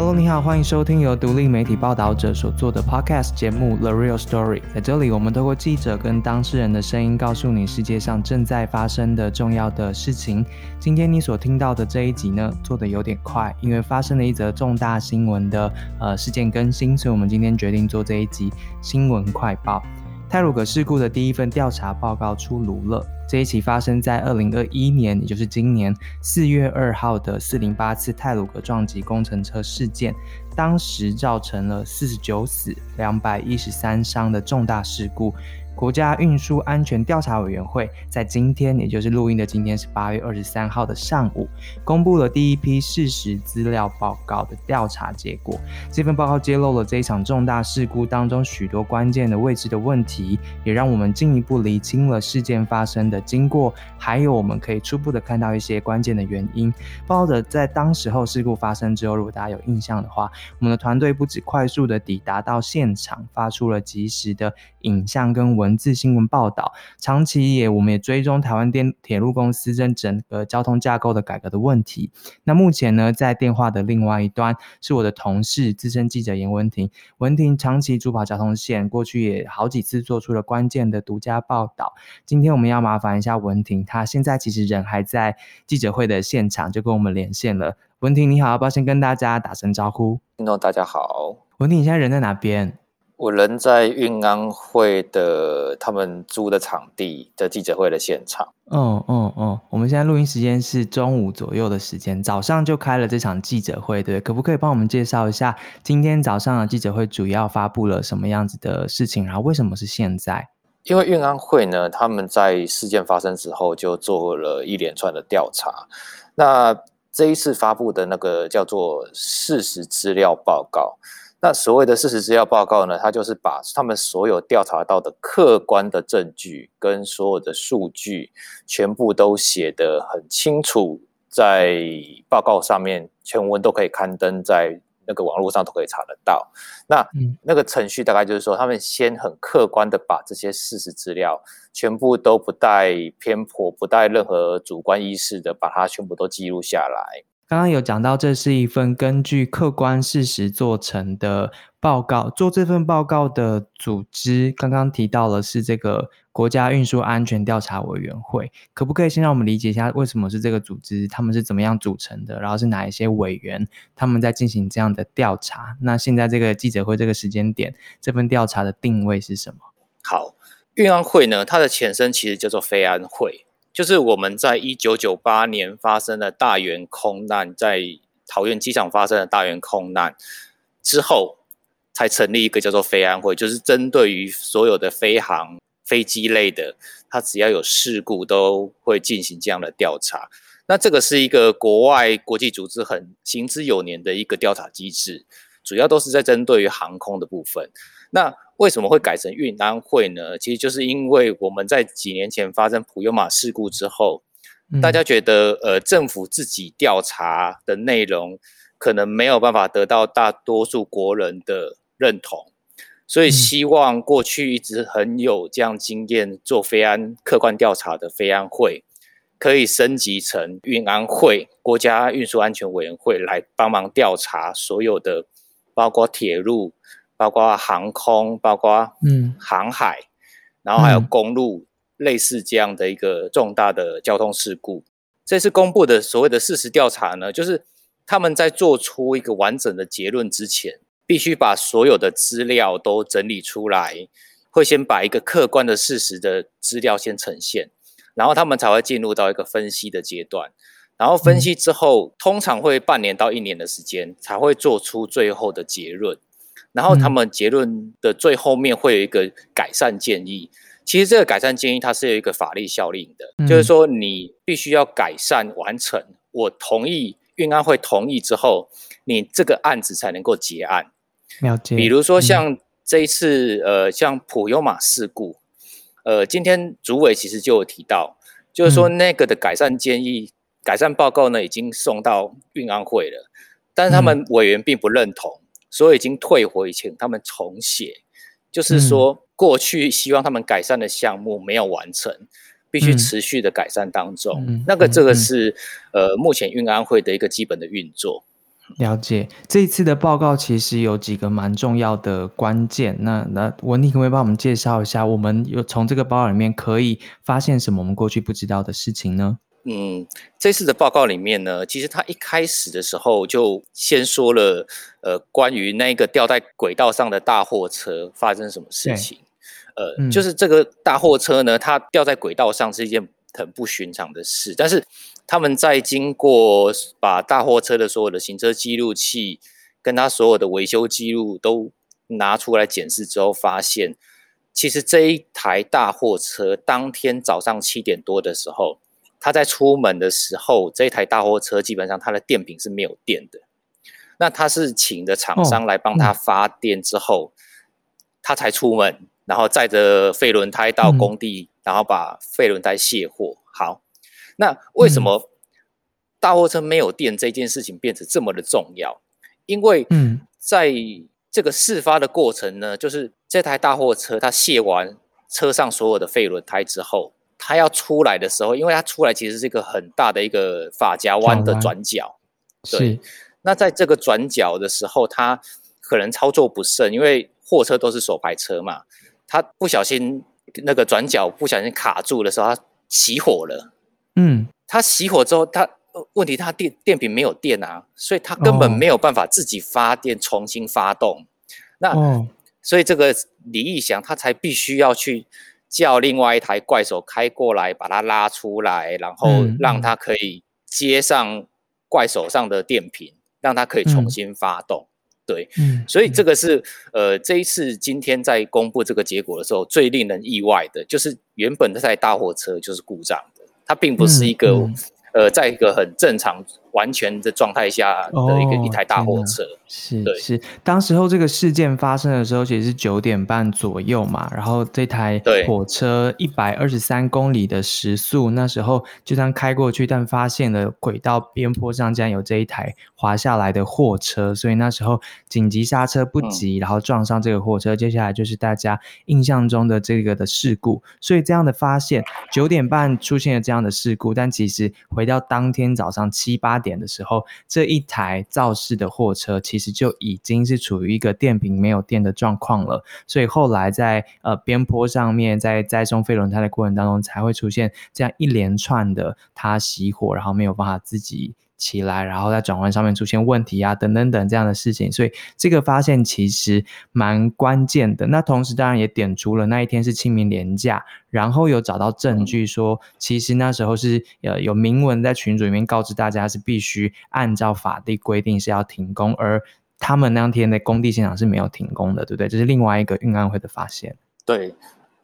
Hello，你好，欢迎收听由独立媒体报道者所做的 Podcast 节目《The Real Story》。在这里，我们透过记者跟当事人的声音，告诉你世界上正在发生的重要的事情。今天你所听到的这一集呢，做的有点快，因为发生了一则重大新闻的呃事件更新，所以我们今天决定做这一集新闻快报。泰鲁格事故的第一份调查报告出炉了。这一起发生在二零二一年，也就是今年四月二号的四零八次泰鲁格撞击工程车事件，当时造成了四十九死、两百一十三伤的重大事故。国家运输安全调查委员会在今天，也就是录音的今天是八月二十三号的上午，公布了第一批事实资料报告的调查结果。这份报告揭露了这一场重大事故当中许多关键的位置的问题，也让我们进一步厘清了事件发生的经过，还有我们可以初步的看到一些关键的原因。报道在当时候事故发生之后，如果大家有印象的话，我们的团队不止快速的抵达到现场，发出了及时的影像跟文。文字新闻报道，长期也我们也追踪台湾电铁路公司跟整个交通架构的改革的问题。那目前呢，在电话的另外一端是我的同事资深记者严文婷。文婷长期主跑交通线，过去也好几次做出了关键的独家报道。今天我们要麻烦一下文婷，她现在其实人还在记者会的现场，就跟我们连线了。文婷你好，要不要先跟大家打声招呼？听众大家好。文婷，你现在人在哪边？我人在运安会的他们租的场地的记者会的现场。哦哦哦，我们现在录音时间是中午左右的时间，早上就开了这场记者会，对？可不可以帮我们介绍一下今天早上的记者会主要发布了什么样子的事情？然后为什么是现在？因为运安会呢，他们在事件发生之后就做了一连串的调查。那这一次发布的那个叫做事实资料报告。那所谓的事实资料报告呢，它就是把他们所有调查到的客观的证据跟所有的数据，全部都写得很清楚，在报告上面全文都可以刊登在那个网络上都可以查得到。那那个程序大概就是说，他们先很客观的把这些事实资料全部都不带偏颇、不带任何主观意识的，把它全部都记录下来。刚刚有讲到，这是一份根据客观事实做成的报告。做这份报告的组织，刚刚提到了是这个国家运输安全调查委员会。可不可以先让我们理解一下，为什么是这个组织？他们是怎么样组成的？然后是哪一些委员？他们在进行这样的调查？那现在这个记者会这个时间点，这份调查的定位是什么？好，运安会呢，它的前身其实叫做飞安会。就是我们在一九九八年发生的大圆空难，在桃园机场发生的大圆空难之后，才成立一个叫做飞安会，就是针对于所有的飞航飞机类的，它只要有事故都会进行这样的调查。那这个是一个国外国际组织很行之有年的一个调查机制，主要都是在针对于航空的部分。那为什么会改成运安会呢？其实就是因为我们在几年前发生普悠玛事故之后，大家觉得呃政府自己调查的内容可能没有办法得到大多数国人的认同，所以希望过去一直很有这样经验做非安客观调查的非安会，可以升级成运安会国家运输安全委员会来帮忙调查所有的，包括铁路。包括航空，包括嗯航海，然后还有公路，类似这样的一个重大的交通事故。这次公布的所谓的事实调查呢，就是他们在做出一个完整的结论之前，必须把所有的资料都整理出来，会先把一个客观的事实的资料先呈现，然后他们才会进入到一个分析的阶段。然后分析之后，通常会半年到一年的时间才会做出最后的结论。然后他们结论的最后面会有一个改善建议。其实这个改善建议它是有一个法律效力的，就是说你必须要改善完成，我同意运安会同意之后，你这个案子才能够结案。了解。比如说像这一次，呃，像普悠玛事故，呃，今天主委其实就有提到，就是说那个的改善建议、改善报告呢，已经送到运安会了，但是他们委员并不认同。所以已经退回，请他们重写，就是说过去希望他们改善的项目没有完成，必须持续的改善当中。那个这个是呃目前运安会的一个基本的运作。了解这一次的报告其实有几个蛮重要的关键。那那文婷可不可以帮我们介绍一下，我们有从这个报告里面可以发现什么我们过去不知道的事情呢？嗯，这次的报告里面呢，其实他一开始的时候就先说了，呃，关于那个掉在轨道上的大货车发生什么事情。呃，就是这个大货车呢，它掉在轨道上是一件很不寻常的事，但是他们在经过把大货车的所有的行车记录器跟他所有的维修记录都拿出来检视之后，发现其实这一台大货车当天早上七点多的时候。他在出门的时候，这一台大货车基本上它的电瓶是没有电的。那他是请的厂商来帮他发电之后，他才出门，然后载着废轮胎到工地，然后把废轮胎卸货。好，那为什么大货车没有电这件事情变得这么的重要？因为在这个事发的过程呢，就是这台大货车它卸完车上所有的废轮胎之后。他要出来的时候，因为他出来其实是一个很大的一个法夹弯的转角，对。那在这个转角的时候，他可能操作不慎，因为货车都是手排车嘛，他不小心那个转角不小心卡住的时候，他起火了。嗯，他起火之后，他问题他电电瓶没有电啊，所以他根本没有办法自己发电重新发动。那所以这个李义祥他才必须要去。叫另外一台怪手开过来，把它拉出来，然后让它可以接上怪手上的电瓶，让它可以重新发动。对，所以这个是呃这一次今天在公布这个结果的时候最令人意外的，就是原本这台大货车就是故障的，它并不是一个。呃，在一个很正常、完全的状态下的一个一台大货车，是是。当时候这个事件发生的时候，其实是九点半左右嘛。然后这台火车一百二十三公里的时速，那时候就这样开过去，但发现了轨道边坡上竟然有这一台滑下来的货车，所以那时候紧急刹车不及，然后撞上这个货车。接下来就是大家印象中的这个的事故。所以这样的发现，九点半出现了这样的事故，但其实。回到当天早上七八点的时候，这一台肇事的货车其其实就已经是处于一个电瓶没有电的状况了。所以后来在呃边坡上面，在载送废轮胎的过程当中，才会出现这样一连串的它熄火，然后没有办法自己。起来，然后在转弯上面出现问题啊，等等等这样的事情，所以这个发现其实蛮关键的。那同时当然也点出了那一天是清明连假，然后有找到证据说，其实那时候是呃有明文在群组里面告知大家是必须按照法定规定是要停工，而他们那天的工地现场是没有停工的，对不对？这是另外一个运安会的发现。对，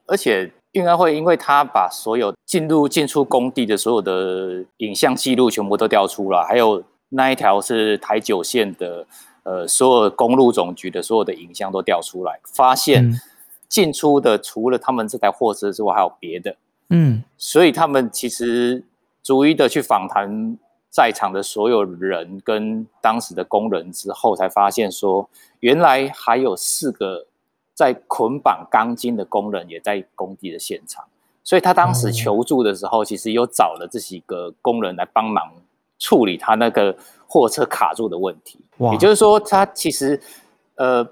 而且。运安会，因为他把所有进入进出工地的所有的影像记录全部都调出了，还有那一条是台九线的，呃，所有公路总局的所有的影像都调出来，发现进出的除了他们这台货车之外，还有别的。嗯，所以他们其实逐一的去访谈在场的所有人跟当时的工人之后，才发现说，原来还有四个。在捆绑钢筋的工人也在工地的现场，所以他当时求助的时候，其实又找了这几个工人来帮忙处理他那个货车卡住的问题。也就是说，他其实呃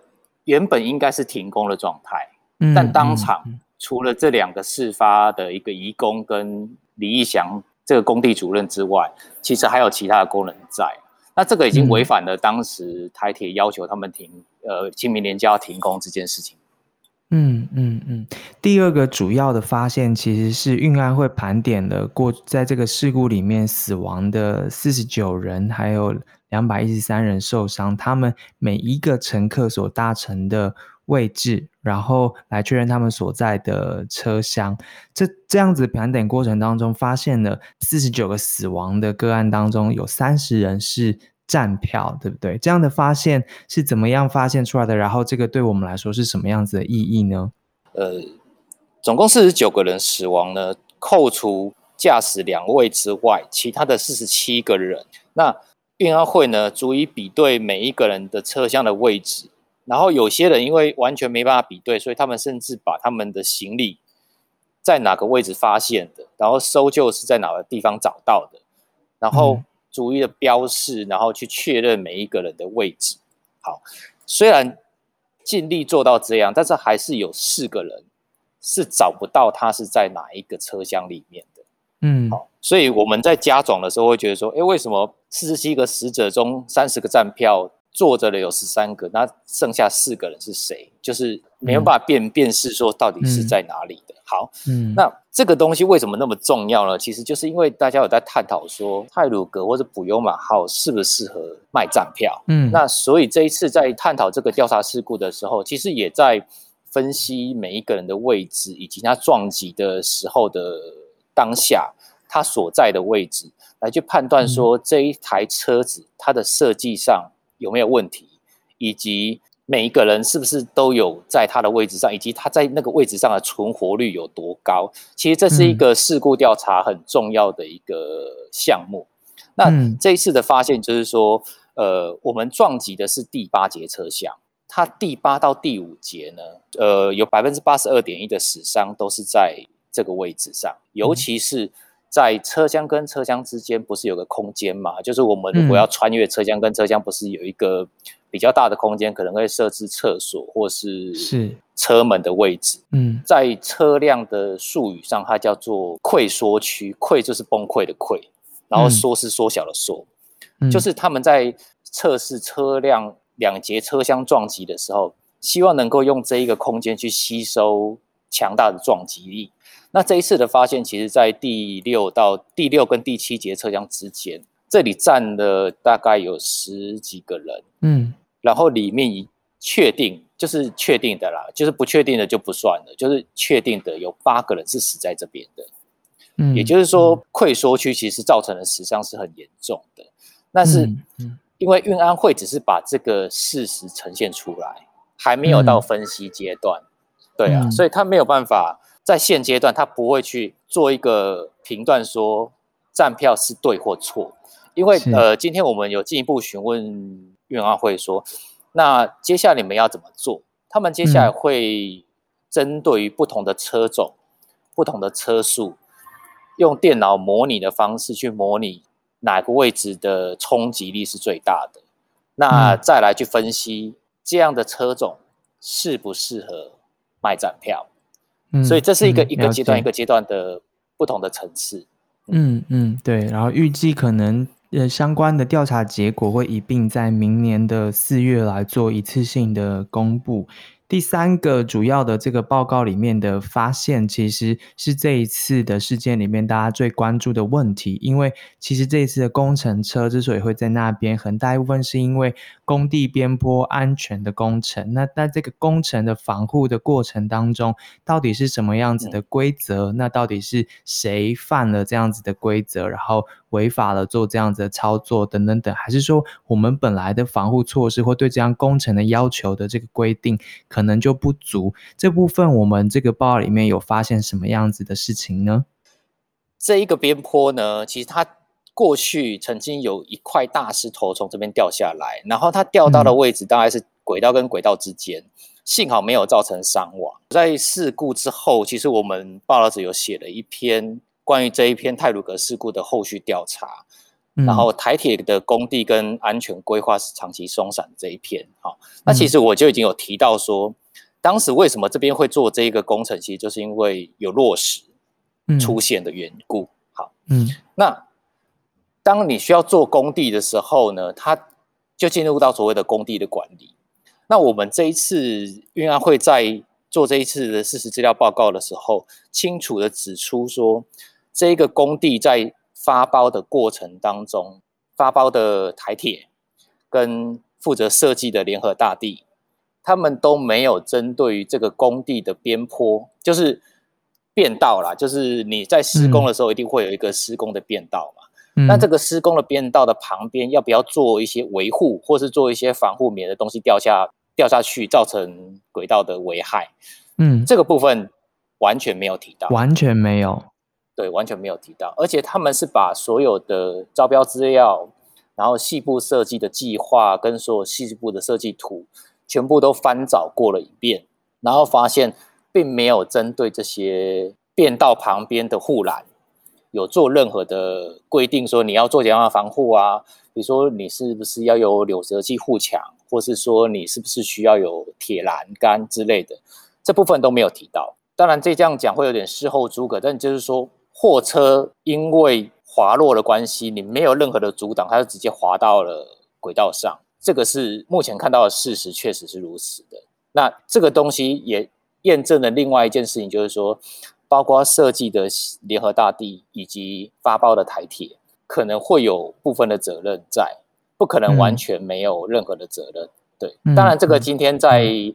原本应该是停工的状态，但当场除了这两个事发的一个移工跟李义祥这个工地主任之外，其实还有其他的工人在。那这个已经违反了当时台铁要求他们停，呃，清明年就要停工这件事情。嗯嗯嗯。第二个主要的发现其实是运安会盘点了过在这个事故里面死亡的四十九人，还有两百一十三人受伤，他们每一个乘客所搭乘的。位置，然后来确认他们所在的车厢。这这样子盘点过程当中，发现了四十九个死亡的个案当中，有三十人是站票，对不对？这样的发现是怎么样发现出来的？然后这个对我们来说是什么样子的意义呢？呃，总共四十九个人死亡呢，扣除驾驶两位之外，其他的四十七个人，那运安会呢，逐一比对每一个人的车厢的位置。然后有些人因为完全没办法比对，所以他们甚至把他们的行李在哪个位置发现的，然后搜救是在哪个地方找到的，然后逐一的标示，然后去确认每一个人的位置。好，虽然尽力做到这样，但是还是有四个人是找不到他是在哪一个车厢里面的。嗯，好，所以我们在加总的时候会觉得说，哎，为什么四十七个死者中三十个站票？坐着的有十三个，那剩下四个人是谁？就是没有办法辨辨识说到底是在哪里的。好，嗯，那这个东西为什么那么重要呢？其实就是因为大家有在探讨说泰鲁格或者普悠马号适不适合卖站票。嗯，那所以这一次在探讨这个调查事故的时候，其实也在分析每一个人的位置以及他撞击的时候的当下他所在的位置，来去判断说这一台车子它的设计上。有没有问题，以及每一个人是不是都有在他的位置上，以及他在那个位置上的存活率有多高？其实这是一个事故调查很重要的一个项目。那这一次的发现就是说，呃，我们撞击的是第八节车厢，它第八到第五节呢，呃，有百分之八十二点一的死伤都是在这个位置上，尤其是。在车厢跟车厢之间不是有个空间嘛？就是我们如果要穿越车厢跟车厢，不是有一个比较大的空间，可能会设置厕所或是是车门的位置。嗯，在车辆的术语上，它叫做溃缩区，溃就是崩溃的溃，然后缩是缩小的缩，就是他们在测试车辆两节车厢撞击的时候，希望能够用这一个空间去吸收强大的撞击力。那这一次的发现，其实，在第六到第六跟第七节车厢之间，这里站了大概有十几个人，嗯，然后里面确定就是确定的啦，就是不确定的就不算了，就是确定的有八个人是死在这边的，嗯，也就是说，溃缩区其实造成的死伤是很严重的，但是因为运安会只是把这个事实呈现出来，还没有到分析阶段，对啊，所以他没有办法。在现阶段，他不会去做一个评断，说站票是对或错，因为呃，今天我们有进一步询问运安会说，那接下来你们要怎么做？他们接下来会针对于不同的车种、不同的车速，用电脑模拟的方式去模拟哪个位置的冲击力是最大的，那再来去分析这样的车种适不适合卖站票。所以这是一个一个阶段一个阶段的不同的层次。嗯嗯，对。然后预计可能呃相关的调查结果会一并在明年的四月来做一次性的公布。第三个主要的这个报告里面的发现，其实是这一次的事件里面大家最关注的问题。因为其实这一次的工程车之所以会在那边，很大一部分是因为工地边坡安全的工程。那在这个工程的防护的过程当中，到底是什么样子的规则？那到底是谁犯了这样子的规则，然后违法了做这样子的操作等等等？还是说我们本来的防护措施或对这样工程的要求的这个规定？可能就不足这部分，我们这个报里面有发现什么样子的事情呢？这一个边坡呢，其实它过去曾经有一块大石头从这边掉下来，然后它掉到的位置大概是轨道跟轨道之间，幸好没有造成伤亡。在事故之后，其实我们报道者有写了一篇关于这一篇泰鲁格事故的后续调查。然后台铁的工地跟安全规划是长期松散这一篇，好，那其实我就已经有提到说，当时为什么这边会做这一个工程，其实就是因为有落石出现的缘故。好，嗯，那当你需要做工地的时候呢，它就进入到所谓的工地的管理。那我们这一次运安会在做这一次的事实资料报告的时候，清楚的指出说，这一个工地在发包的过程当中，发包的台铁跟负责设计的联合大地，他们都没有针对于这个工地的边坡，就是变道啦，就是你在施工的时候一定会有一个施工的变道嘛。那这个施工的变道的旁边要不要做一些维护，或是做一些防护，免得东西掉下掉下去造成轨道的危害？嗯，这个部分完全没有提到，完全没有。对，完全没有提到，而且他们是把所有的招标资料，然后细部设计的计划跟所有细部的设计图，全部都翻找过了一遍，然后发现并没有针对这些变道旁边的护栏有做任何的规定，说你要做怎样的防护啊？比如说你是不是要有柳泽器护墙，或是说你是不是需要有铁栏杆之类的，这部分都没有提到。当然，这这样讲会有点事后诸葛，但就是说，货车因为滑落的关系，你没有任何的阻挡，它就直接滑到了轨道上。这个是目前看到的事实，确实是如此的。那这个东西也验证了另外一件事情，就是说，包括设计的联合大地以及发包的台铁，可能会有部分的责任在，不可能完全没有任何的责任。对，当然这个今天在。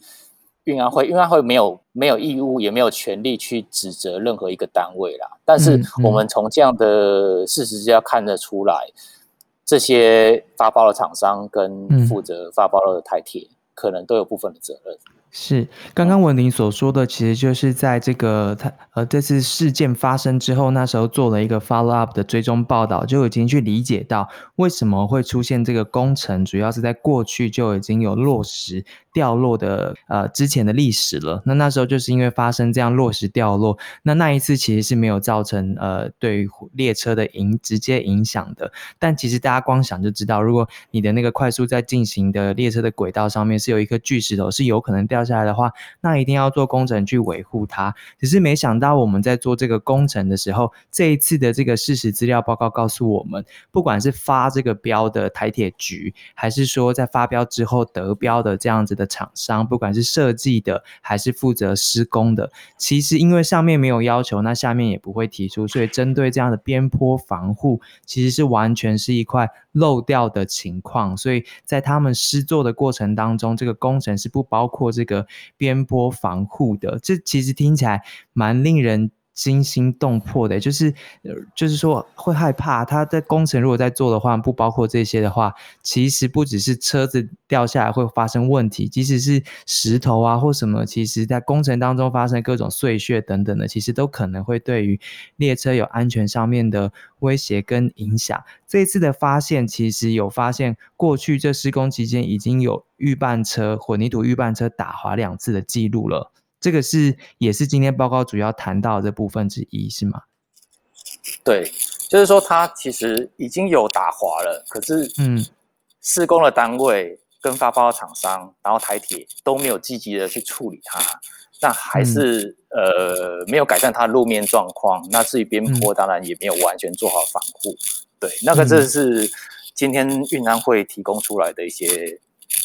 运安会，运安会没有没有义务，也没有权利去指责任何一个单位啦。但是我们从这样的事实就要看得出来，这些发包的厂商跟负责发包的台铁，可能都有部分的责任。是，刚刚文林所说的，其实就是在这个他呃这次事件发生之后，那时候做了一个 follow up 的追踪报道，就已经去理解到为什么会出现这个工程，主要是在过去就已经有落实。掉落的呃之前的历史了，那那时候就是因为发生这样落石掉落，那那一次其实是没有造成呃对于列车的影直接影响的，但其实大家光想就知道，如果你的那个快速在进行的列车的轨道上面是有一颗巨石头是有可能掉下来的话，那一定要做工程去维护它。只是没想到我们在做这个工程的时候，这一次的这个事实资料报告告诉我们，不管是发这个标的台铁局，还是说在发标之后得标的这样子。的厂商，不管是设计的还是负责施工的，其实因为上面没有要求，那下面也不会提出，所以针对这样的边坡防护，其实是完全是一块漏掉的情况。所以在他们施作的过程当中，这个工程是不包括这个边坡防护的。这其实听起来蛮令人。惊心动魄的，就是，就是说会害怕。他在工程如果在做的话，不包括这些的话，其实不只是车子掉下来会发生问题，即使是石头啊或什么，其实在工程当中发生各种碎屑等等的，其实都可能会对于列车有安全上面的威胁跟影响。这一次的发现，其实有发现过去这施工期间已经有预拌车混凝土预拌车打滑两次的记录了。这个是也是今天报告主要谈到的部分之一，是吗？对，就是说它其实已经有打滑了，可是嗯，施工的单位跟发包厂商，然后台铁都没有积极的去处理它，那还是呃没有改善它路面状况。那至于边坡，当然也没有完全做好防护。对，那个这是今天运安会提供出来的一些。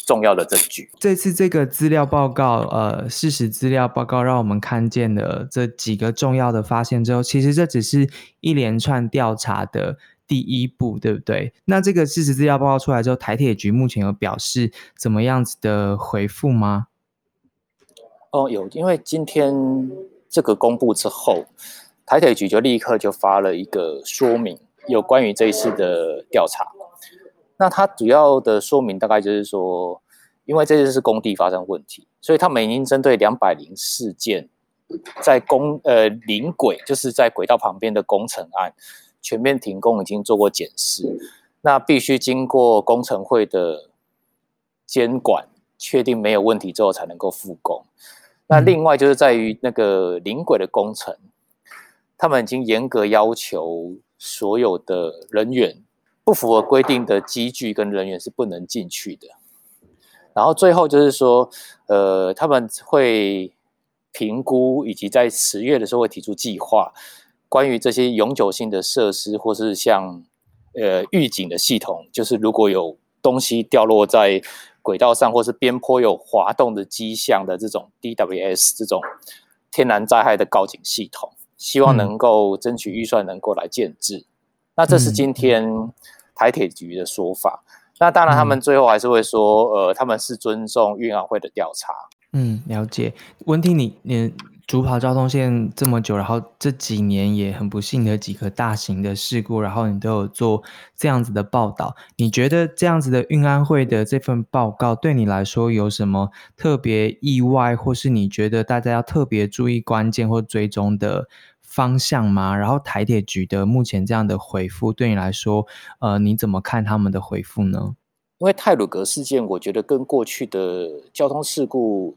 重要的证据。这次这个资料报告，呃，事实资料报告，让我们看见了这几个重要的发现之后，其实这只是一连串调查的第一步，对不对？那这个事实资料报告出来之后，台铁局目前有表示怎么样子的回复吗？哦，有，因为今天这个公布之后，台铁局就立刻就发了一个说明，有关于这一次的调查。那它主要的说明大概就是说，因为这次是工地发生问题，所以他们已经针对两百零四件在工呃临轨，就是在轨道旁边的工程案全面停工，已经做过检视。那必须经过工程会的监管，确定没有问题之后才能够复工。那另外就是在于那个临轨的工程，他们已经严格要求所有的人员。不符合规定的机具跟人员是不能进去的。然后最后就是说，呃，他们会评估，以及在十月的时候会提出计划，关于这些永久性的设施，或是像呃预警的系统，就是如果有东西掉落在轨道上，或是边坡有滑动的迹象的这种 DWS 这种天然灾害的告警系统，希望能够争取预算能够来建制。那这是今天。台铁局的说法，那当然他们最后还是会说，呃，他们是尊重运安会的调查。嗯，了解。温婷，你你主跑交通线这么久，然后这几年也很不幸的几个大型的事故，然后你都有做这样子的报道，你觉得这样子的运安会的这份报告对你来说有什么特别意外，或是你觉得大家要特别注意关键或追踪的？方向吗？然后台铁局的目前这样的回复，对你来说，呃，你怎么看他们的回复呢？因为泰鲁格事件，我觉得跟过去的交通事故，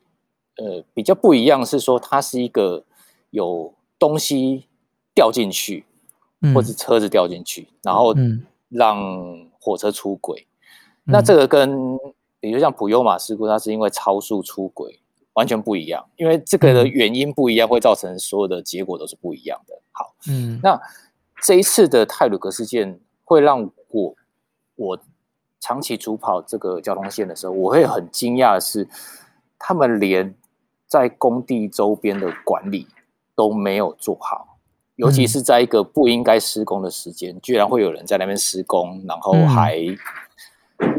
呃，比较不一样，是说它是一个有东西掉进去，或者车子掉进去，然后嗯让火车出轨。那这个跟比如像普悠马事故，它是因为超速出轨，完全不一样。因为这个的原因不一样，会造成所有的结果都是不一样的。好，嗯那这一次的泰鲁格事件会让我我长期主跑这个交通线的时候，我会很惊讶的是，他们连在工地周边的管理都没有做好，尤其是在一个不应该施工的时间，居然会有人在那边施工，然后还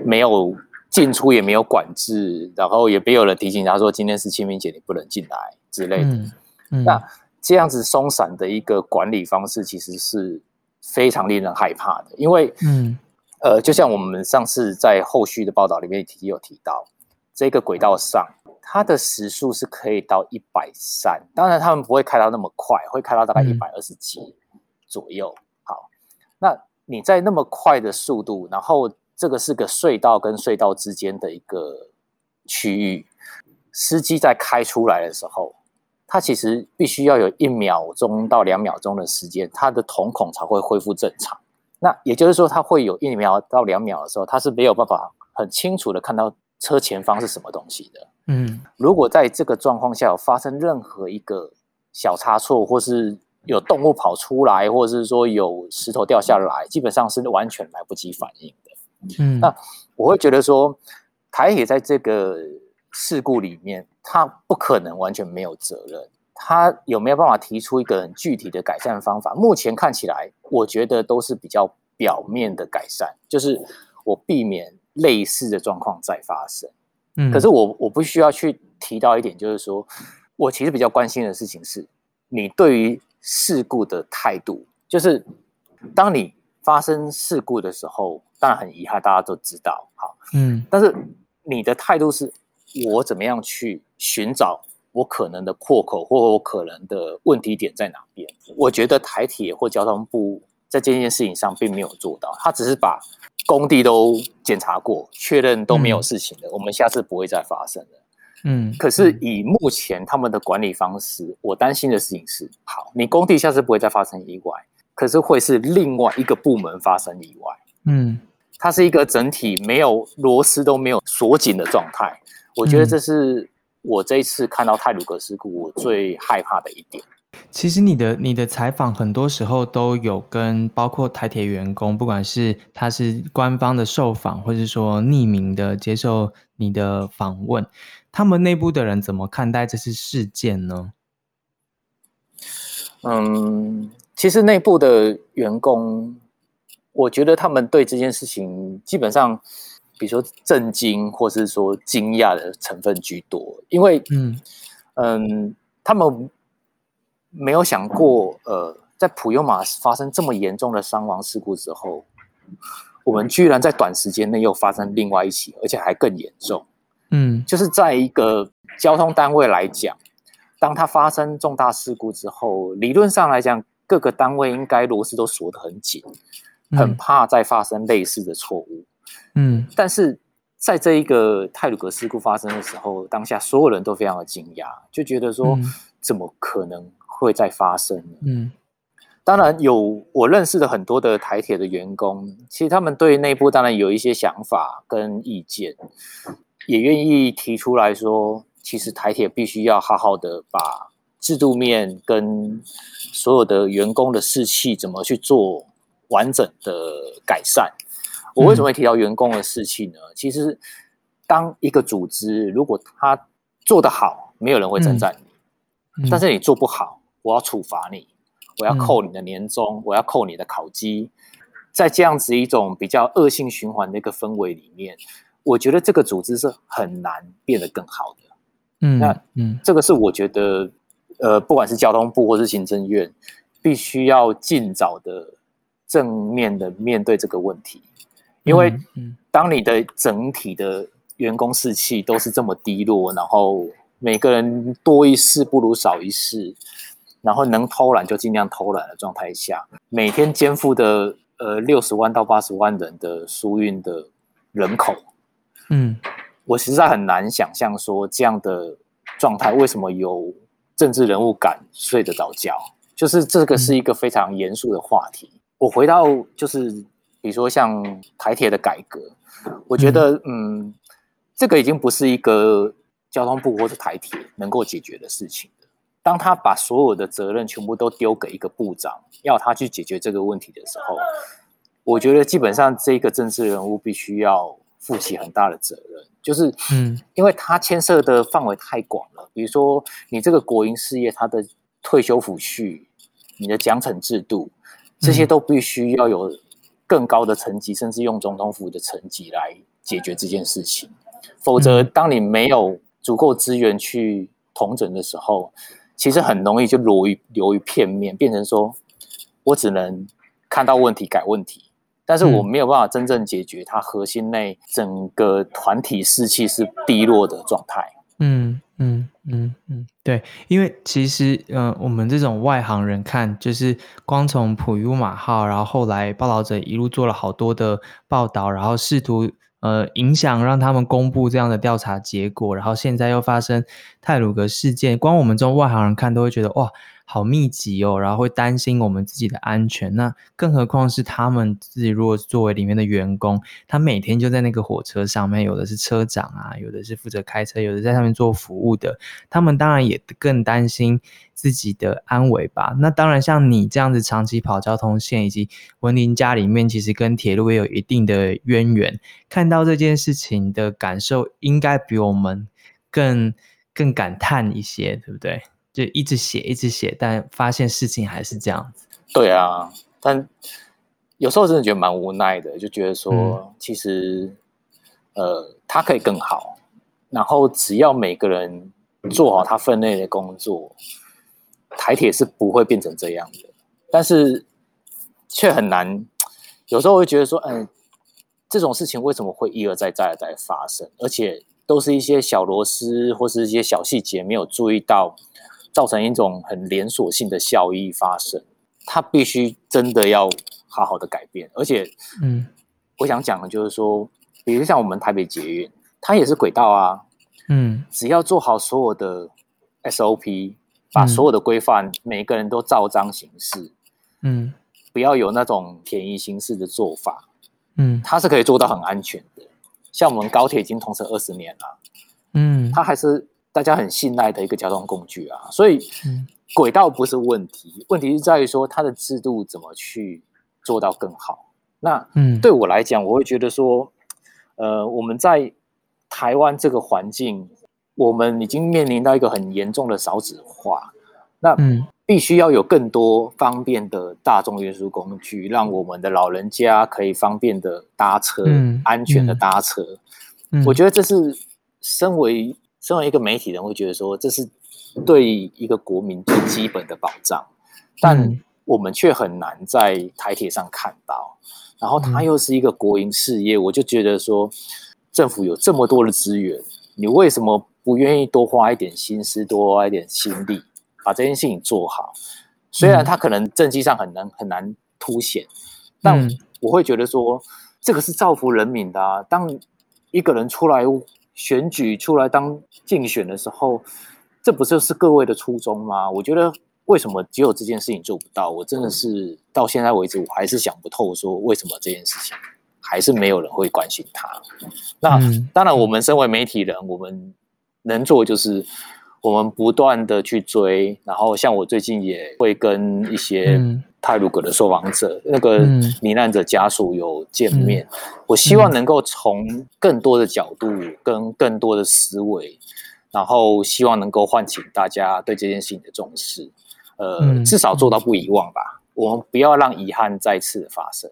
没有进出，也没有管制，然后也没有人提醒他说今天是清明节，你不能进来之类的。嗯嗯那这样子松散的一个管理方式，其实是非常令人害怕的。因为，嗯呃，就像我们上次在后续的报道里面提有提到，这个轨道上它的时速是可以到一百三，当然他们不会开到那么快，会开到大概一嗯百二十几左右。好，那你在那么快的速度，然后这个是个隧道跟隧道之间的一个区域，司机在开出来的时候。他其实必须要有一秒钟到两秒钟的时间，他的瞳孔才会恢复正常。那也就是说，它会有一秒到两秒的时候，他是没有办法很清楚的看到车前方是什么东西的。嗯如果在这个状况下有发生任何一个小差错，或是有动物跑出来，或者是说有石头掉下来，基本上是完全来不及反应的。嗯那我会觉得说，台铁在这个事故里面，他不可能完全没有责任。他有没有办法提出一个很具体的改善方法？目前看起来，我觉得都是比较表面的改善，就是我避免类似的状况再发生。嗯，可是我我不需要去提到一点，就是说我其实比较关心的事情是，你对于事故的态度，就是当你发生事故的时候，当然很遗憾，大家都知道，好，嗯但是你的态度是，我怎么样去寻找我可能的破口，或我可能的问题点在哪边？我觉得台铁或交通部在这件事情上并没有做到，他只是把工地都检查过，确认都没有事情的，我们下次不会再发生了。嗯，可是以目前他们的管理方式，我担心的事情是：好，你工地下次不会再发生意外，可是会是另外一个部门发生意外。嗯它是一个整体没有螺丝都没有锁紧的状态。我觉得这是我这一次看到泰鲁格事故我最害怕的一点。其实你的你的采访很多时候都有跟包括台铁员工，不管是他是官方的受访，或是说匿名的接受你的访问，他们内部的人怎么看待这次事件呢？嗯，其实内部的员工，我觉得他们对这件事情基本上，比如说震惊或是说惊讶的成分居多，因为嗯嗯，他们没有想过，呃，在普悠玛发生这么严重的伤亡事故之后，我们居然在短时间内又发生另外一起，而且还更严重。嗯就是在一个交通单位来讲，当它发生重大事故之后，理论上来讲，各个单位应该螺丝都锁得很紧，很怕再发生类似的错误。嗯但是在这一个泰鲁格事故发生的时候，当下所有人都非常的惊讶，就觉得说嗯，怎么可能会再发生呢？嗯当然有我认识的很多的台铁的员工，其实他们对内部当然有一些想法跟意见，也愿意提出来说，其实台铁必须要好好的把制度面跟所有的员工的士气怎么去做完整的改善。我为什么会提到员工的士气呢？其实当一个组织如果他做得好，没有人会称赞你。嗯，但是你做不好，我要处罚你，我要扣你的年终，我要扣你的考绩。在这样子一种比较恶性循环的一个氛围里面，我觉得这个组织是很难变得更好的。嗯那嗯这个是我觉得，呃，不管是交通部或是行政院，必须要尽早的正面的面对这个问题，因为嗯当你的整体的员工士气都是这么低落，然后每个人多一事不如少一事，然后能偷懒就尽量偷懒的状态下，每天肩负的呃六十万到八十万人的输运的人口，嗯。我实在很难想象说这样的状态为什么有政治人物敢睡得着觉，就是这个是一个非常严肃的话题。我回到就是比如说像台铁的改革，我觉得嗯，这个已经不是一个交通部或者台铁能够解决的事情当他把所有的责任全部都丢给一个部长，要他去解决这个问题的时候，我觉得基本上这个政治人物必须要负起很大的责任，就是嗯，因为它牵涉的范围太广了。比如说，你这个国营事业，它的退休抚恤、你的奖惩制度，这些都必须要有更高的层级，甚至用总统府的层级来解决这件事情。否则，当你没有足够资源去统整的时候，其实很容易就流于流于片面，变成说我只能看到问题改问题，但是我没有办法真正解决它核心内整个团体士气是低落的状态。嗯嗯嗯嗯，对，因为其实嗯，我们这种外行人看，就是光从普悠马号，然后后来报道者一路做了好多的报道，然后试图。呃，影响让他们公布这样的调查结果，然后现在又发生泰鲁格事件，光我们这种外行人看都会觉得哇。好密集哦，然后会担心我们自己的安全。那更何况是他们自己，如果作为里面的员工，他每天就在那个火车上面，有的是车长啊，有的是负责开车，有的在上面做服务的。他们当然也更担心自己的安危吧。那当然，像你这样子长期跑交通线，以及文林家里面其实跟铁路也有一定的渊源，看到这件事情的感受，应该比我们更更感叹一些，对不对？就一直写，一直写，但发现事情还是这样子。对啊，但有时候真的觉得蛮无奈的，就觉得说，其实，呃，他可以更好。然后只要每个人做好他分内的工作，台铁是不会变成这样的。但是却很难，有时候会觉得说，嗯，这种事情为什么会一而再、再而再发生？而且都是一些小螺丝或是一些小细节没有注意到。造成一种很连锁性的效益发生，它必须真的要好好的改变。而且，嗯，我想讲的就是说，比如像我们台北捷运，它也是轨道啊，嗯，只要做好所有的 SOP，把所有的规范，每个人都照章行事，嗯，不要有那种便宜行事的做法，嗯，它是可以做到很安全的。像我们高铁已经通车二十年了，嗯，它还是。大家很信赖的一个交通工具啊，所以轨道不是问题，问题是在于说它的制度怎么去做到更好。那嗯，对我来讲，我会觉得说，呃，我们在台湾这个环境，我们已经面临到一个很严重的少子化，那嗯，必须要有更多方便的大众运输工具，让我们的老人家可以方便的搭车，安全的搭车。我觉得这是身为。身为一个媒体人，会觉得说这是对一个国民最基本的保障，但我们却很难在台铁上看到。然后它又是一个国营事业，我就觉得说，政府有这么多的资源，你为什么不愿意多花一点心思，多花一点心力，把这件事情做好？虽然它可能政绩上很难很难凸显，但我会觉得说，这个是造福人民的。啊。当一个人出来。选举出来当竞选的时候，这不就是各位的初衷吗？我觉得为什么只有这件事情做不到？我真的是到现在为止，我还是想不透，说为什么这件事情还是没有人会关心他。那当然，我们身为媒体人，我们能做就是我们不断的去追，然后像我最近也会跟一些。泰鲁格的受访者，那个罹难者家属有见面。我希望能够从更多的角度跟更多的思维，然后希望能够唤起大家对这件事情的重视。呃，至少做到不遗忘吧。我们不要让遗憾再次发生。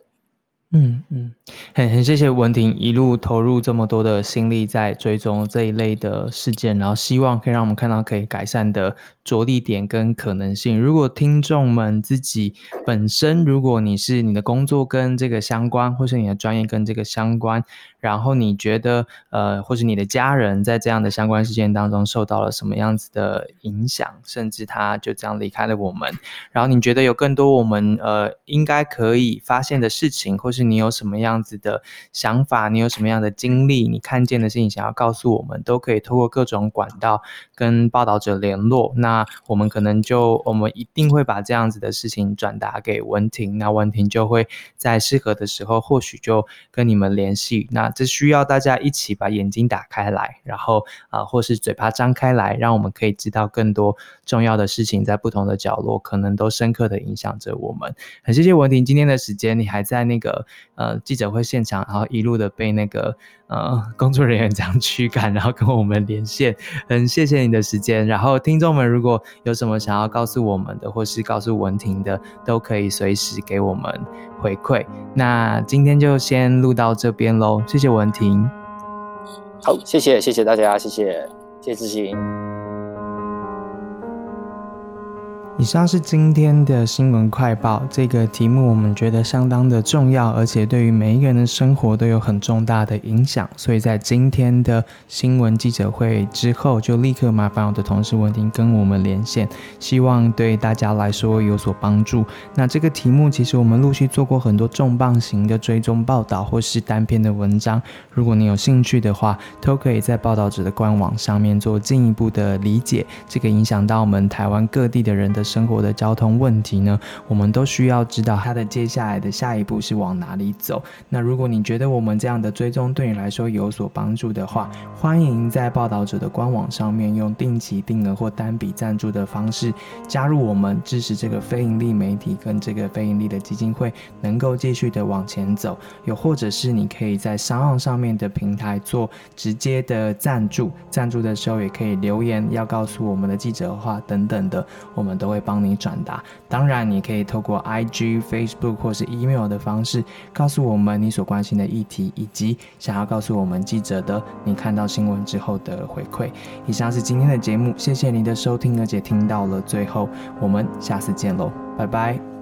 嗯嗯，很很谢谢文婷一路投入这么多的心力在追踪这一类的事件，然后希望可以让我们看到可以改善的着力点跟可能性。如果听众们自己本身，如果你是你的工作跟这个相关，或是你的专业跟这个相关，然后你觉得呃，或者你的家人在这样的相关事件当中受到了什么样子的影响，甚至他就这样离开了我们。然后你觉得有更多我们呃应该可以发现的事情，或是你有什么样子的想法，你有什么样的经历，你看见的事情想要告诉我们，都可以通过各种管道跟报道者联络。那我们可能就我们一定会把这样子的事情转达给文婷，那文婷就会在适合的时候，或许就跟你们联系。那这需要大家一起把眼睛打开来，然后啊，或是嘴巴张开来，让我们可以知道更多重要的事情，在不同的角落，可能都深刻的影响着我们。很谢谢文婷今天的时间，你还在那个呃记者会现场，然后一路的被那个呃工作人员这样驱赶，然后跟我们连线。很谢谢你的时间。然后听众们如果有什么想要告诉我们的，或是告诉文婷的，都可以随时给我们回馈。那今天就先录到这边喽，谢谢文婷。好，谢谢谢谢大家，谢谢谢谢志行。以上是今天的新闻快报。这个题目我们觉得相当的重要，而且对于每一个人的生活都有很重大的影响。所以在今天的新闻记者会之后，就立刻麻烦我的同事文婷跟我们连线，希望对大家来说有所帮助。那这个题目其实我们陆续做过很多重磅型的追踪报道，或是单篇的文章。如果你有兴趣的话，都可以在报道者的官网上面做进一步的理解。这个影响到我们台湾各地的人的。生活的交通问题呢，我们都需要知道它的接下来的下一步是往哪里走。那如果你觉得我们这样的追踪对你来说有所帮助的话，欢迎在报道者的官网上面用定期定额或单笔赞助的方式加入我们，支持这个非盈利媒体跟这个非盈利的基金会能够继续的往前走。又或者是你可以在商岸上面的平台做直接的赞助，赞助的时候也可以留言要告诉我们的记者的话等等的，我们都会会。帮你转达，当然你可以透过 IG、Facebook 或是 email 的方式，告诉我们你所关心的议题，以及想要告诉我们记者的你看到新闻之后的回馈。以上是今天的节目，谢谢你的收听，而且听到了最后，我们下次见喽，拜拜。